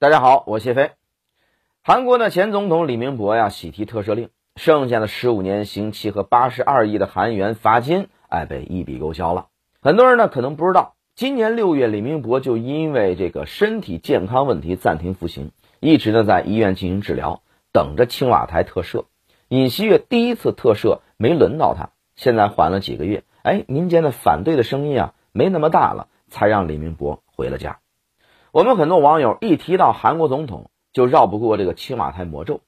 大家好，我谢飞。韩国的前总统李明博呀，喜提特赦令，剩下的十五年刑期和八十二亿的韩元罚金，哎，被一笔勾销了。很多人呢可能不知道，今年六月，李明博就因为这个身体健康问题暂停服刑，一直呢在医院进行治疗，等着青瓦台特赦。尹锡悦第一次特赦没轮到他，现在缓了几个月，哎，民间的反对的声音啊没那么大了，才让李明博回了家。我们很多网友一提到韩国总统，就绕不过这个青瓦台魔咒。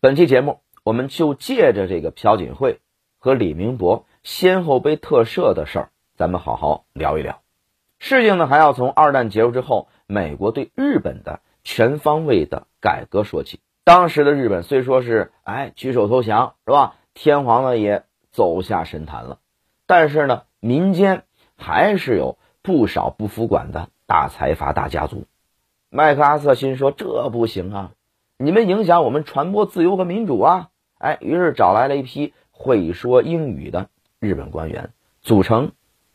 本期节目，我们就借着这个朴槿惠和李明博先后被特赦的事儿，咱们好好聊一聊。事情呢，还要从二战结束之后，美国对日本的全方位的改革说起。当时的日本虽说是哎举手投降是吧，天皇呢也走下神坛了，但是呢，民间还是有不少不服管的。大财阀、大家族，麦克阿瑟心说：“这不行啊！你们影响我们传播自由和民主啊！”哎，于是找来了一批会说英语的日本官员，组成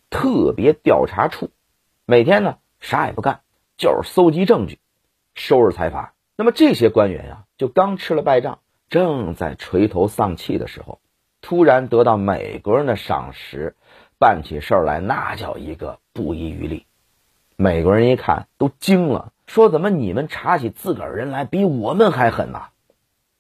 特别调查处，每天呢啥也不干，就是搜集证据，收拾财阀。那么这些官员呀，就刚吃了败仗，正在垂头丧气的时候，突然得到美国人的赏识，办起事儿来那叫一个不遗余力。美国人一看都惊了，说：“怎么你们查起自个儿人来比我们还狠呐？”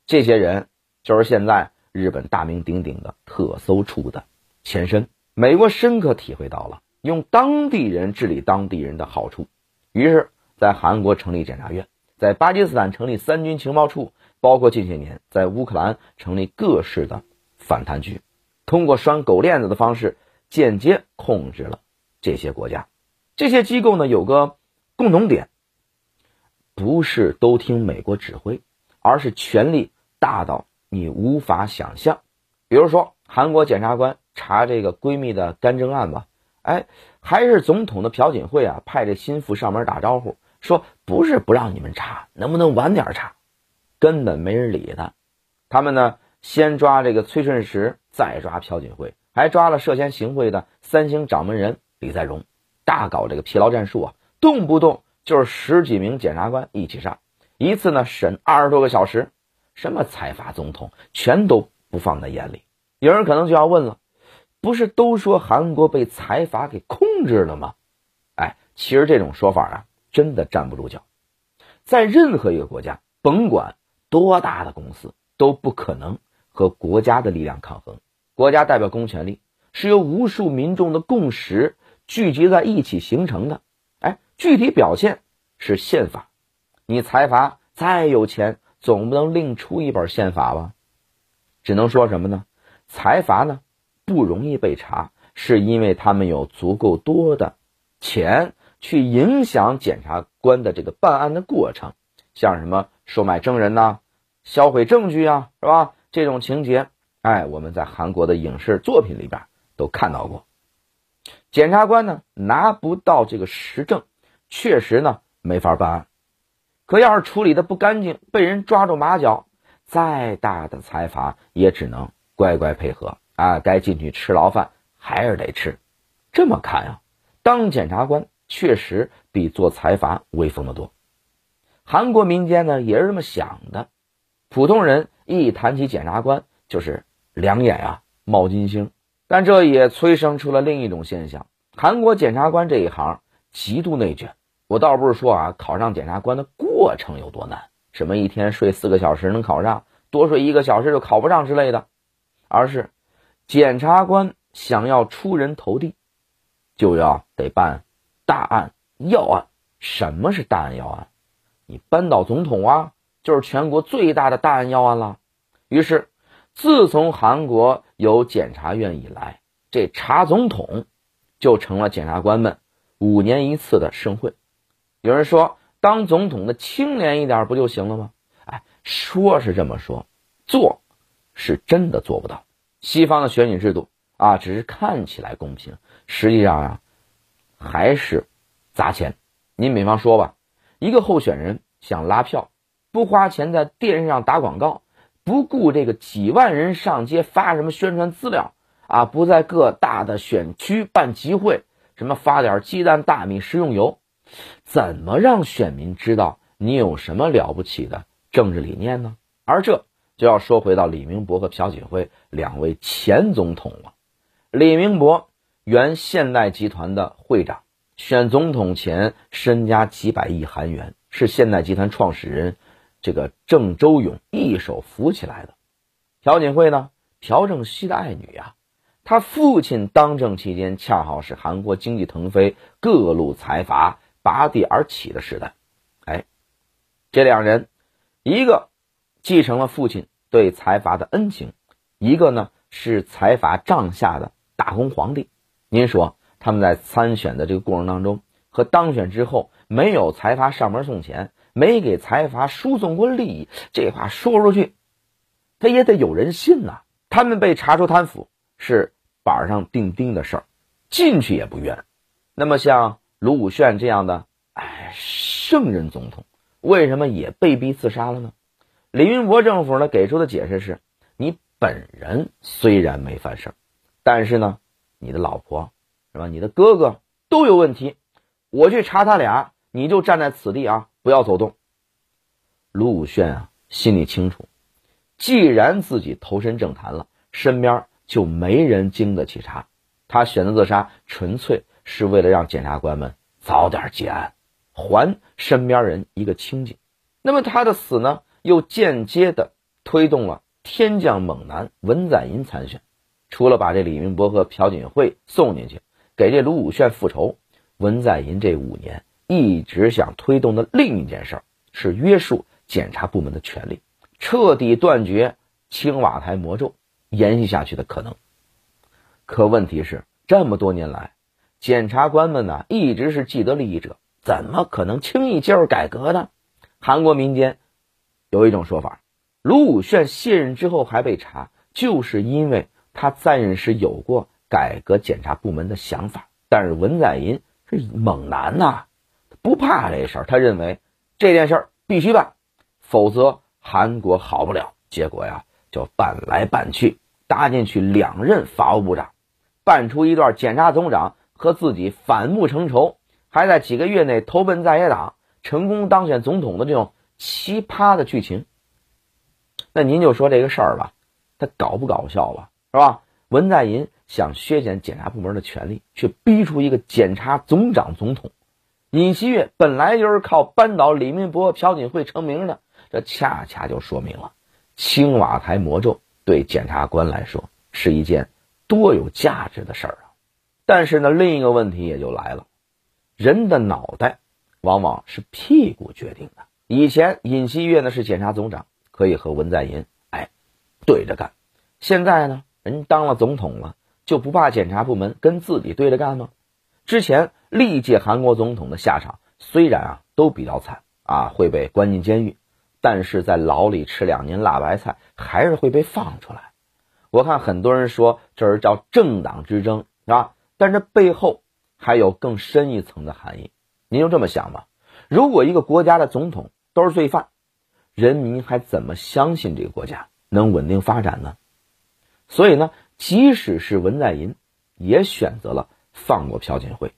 这些人就是现在日本大名鼎鼎的特搜处的前身。美国深刻体会到了用当地人治理当地人的好处，于是，在韩国成立检察院，在巴基斯坦成立三军情报处，包括近些年在乌克兰成立各式的反贪局，通过拴狗链子的方式，间接控制了这些国家。这些机构呢有个共同点，不是都听美国指挥，而是权力大到你无法想象。比如说，韩国检察官查这个闺蜜的干政案吧，哎，还是总统的朴槿惠啊派这心腹上门打招呼，说不是不让你们查，能不能晚点查？根本没人理他。他们呢先抓这个崔顺实，再抓朴槿惠，还抓了涉嫌行贿的三星掌门人李在镕。大搞这个疲劳战术啊，动不动就是十几名检察官一起上，一次呢审二十多个小时，什么财阀总统全都不放在眼里。有人可能就要问了，不是都说韩国被财阀给控制了吗？哎，其实这种说法啊，真的站不住脚。在任何一个国家，甭管多大的公司，都不可能和国家的力量抗衡。国家代表公权力，是由无数民众的共识。聚集在一起形成的，哎，具体表现是宪法。你财阀再有钱，总不能另出一本宪法吧？只能说什么呢？财阀呢不容易被查，是因为他们有足够多的钱去影响检察官的这个办案的过程，像什么收买证人呐、销毁证据啊，是吧？这种情节，哎，我们在韩国的影视作品里边都看到过。检察官呢拿不到这个实证，确实呢没法办案。可要是处理的不干净，被人抓住马脚，再大的财阀也只能乖乖配合啊，该进去吃牢饭还是得吃。这么看啊，当检察官确实比做财阀威风的多。韩国民间呢也是这么想的，普通人一谈起检察官就是两眼啊冒金星。但这也催生出了另一种现象：韩国检察官这一行极度内卷。我倒不是说啊，考上检察官的过程有多难，什么一天睡四个小时能考上，多睡一个小时就考不上之类的，而是检察官想要出人头地，就要得办大案要案。什么是大案要案？你扳倒总统啊，就是全国最大的大案要案了。于是。自从韩国有检察院以来，这查总统就成了检察官们五年一次的盛会。有人说，当总统的清廉一点不就行了吗？哎，说是这么说，做是真的做不到。西方的选举制度啊，只是看起来公平，实际上啊，还是砸钱。您比方说吧，一个候选人想拉票，不花钱在电视上打广告。不顾这个几万人上街发什么宣传资料啊，不在各大的选区办集会，什么发点鸡蛋、大米、食用油，怎么让选民知道你有什么了不起的政治理念呢？而这就要说回到李明博和朴槿惠两位前总统了。李明博原现代集团的会长，选总统前身家几百亿韩元，是现代集团创始人这个郑周永一手扶起来的。朴槿惠呢，朴正熙的爱女啊，他父亲当政期间恰好是韩国经济腾飞、各路财阀拔地而起的时代。哎，这两人，一个继承了父亲对财阀的恩情，一个呢是财阀帐下的。打工皇帝，您说他们在参选的这个过程当中和当选之后，没有财阀上门送钱，没给财阀输送过利益，这话说出去，他也得有人信呐。他们被查出贪腐是板上钉钉的事儿，进去也不冤。那么像卢武铉这样的哎圣人总统，为什么也被逼自杀了呢？李云博政府呢给出的解释是：你本人虽然没犯事儿。但是呢，你的老婆是吧？你的哥哥都有问题，我去查他俩，你就站在此地啊，不要走动。卢武铉啊，心里清楚，既然自己投身政坛了，身边就没人经得起查，他选择自杀，纯粹是为了让检察官们早点结案，还身边人一个清静。那么他的死呢，又间接的推动了天降猛男文在寅参选。除了把这李明博和朴槿惠送进去，给这卢武铉复仇，文在寅这五年一直想推动的另一件事儿是约束检察部门的权力，彻底断绝青瓦台魔咒延续下去的可能。可问题是，这么多年来，检察官们呢一直是既得利益者，怎么可能轻易介入改革呢？韩国民间有一种说法，卢武铉卸任之后还被查，就是因为。他在任时有过改革检察部门的想法，但是文在寅是猛男呐，不怕这事儿。他认为这件事儿必须办，否则韩国好不了。结果呀，就办来办去，搭进去两任法务部长，办出一段检察总长和自己反目成仇，还在几个月内投奔在野党，成功当选总统的这种奇葩的剧情。那您就说这个事儿吧，他搞不搞笑吧？是吧？文在寅想削减检察部门的权力，却逼出一个检察总长总统。尹锡悦本来就是靠扳倒李明博、朴槿惠成名的，这恰恰就说明了青瓦台魔咒对检察官来说是一件多有价值的事儿啊。但是呢，另一个问题也就来了：人的脑袋往往是屁股决定的。以前尹锡悦呢是检察总长，可以和文在寅哎对着干。现在呢？人当了总统了，就不怕检察部门跟自己对着干吗？之前历届韩国总统的下场虽然啊都比较惨啊，会被关进监狱，但是在牢里吃两年辣白菜，还是会被放出来。我看很多人说这是叫政党之争是吧，但这背后还有更深一层的含义。您就这么想吧，如果一个国家的总统都是罪犯，人民还怎么相信这个国家能稳定发展呢？所以呢，即使是文在寅，也选择了放过朴槿惠，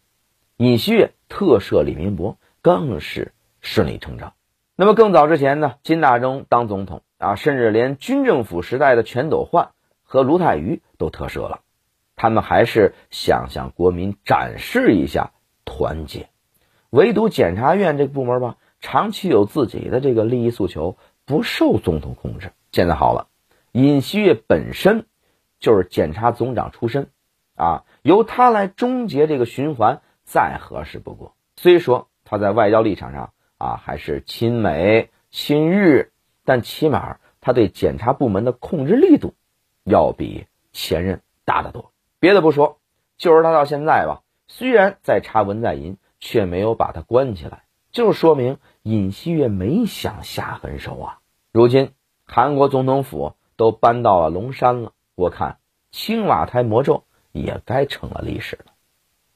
尹锡悦特赦李明博，更是顺理成章。那么更早之前呢，金大中当总统啊，甚至连军政府时代的全斗焕和卢泰愚都特赦了，他们还是想向国民展示一下团结。唯独检察院这个部门吧，长期有自己的这个利益诉求，不受总统控制。现在好了，尹锡悦本身。就是检察总长出身，啊，由他来终结这个循环，再合适不过。虽说他在外交立场上啊还是亲美亲日，但起码他对检察部门的控制力度，要比前任大得多。别的不说，就是他到现在吧，虽然在查文在寅，却没有把他关起来，就说明尹锡悦没想下狠手啊。如今韩国总统府都搬到了龙山了。我看青瓦台魔咒也该成了历史了。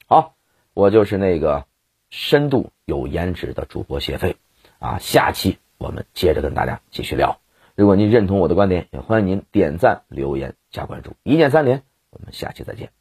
好，我就是那个深度有颜值的主播谢飞啊，下期我们接着跟大家继续聊。如果您认同我的观点，也欢迎您点赞、留言、加关注，一键三连。我们下期再见。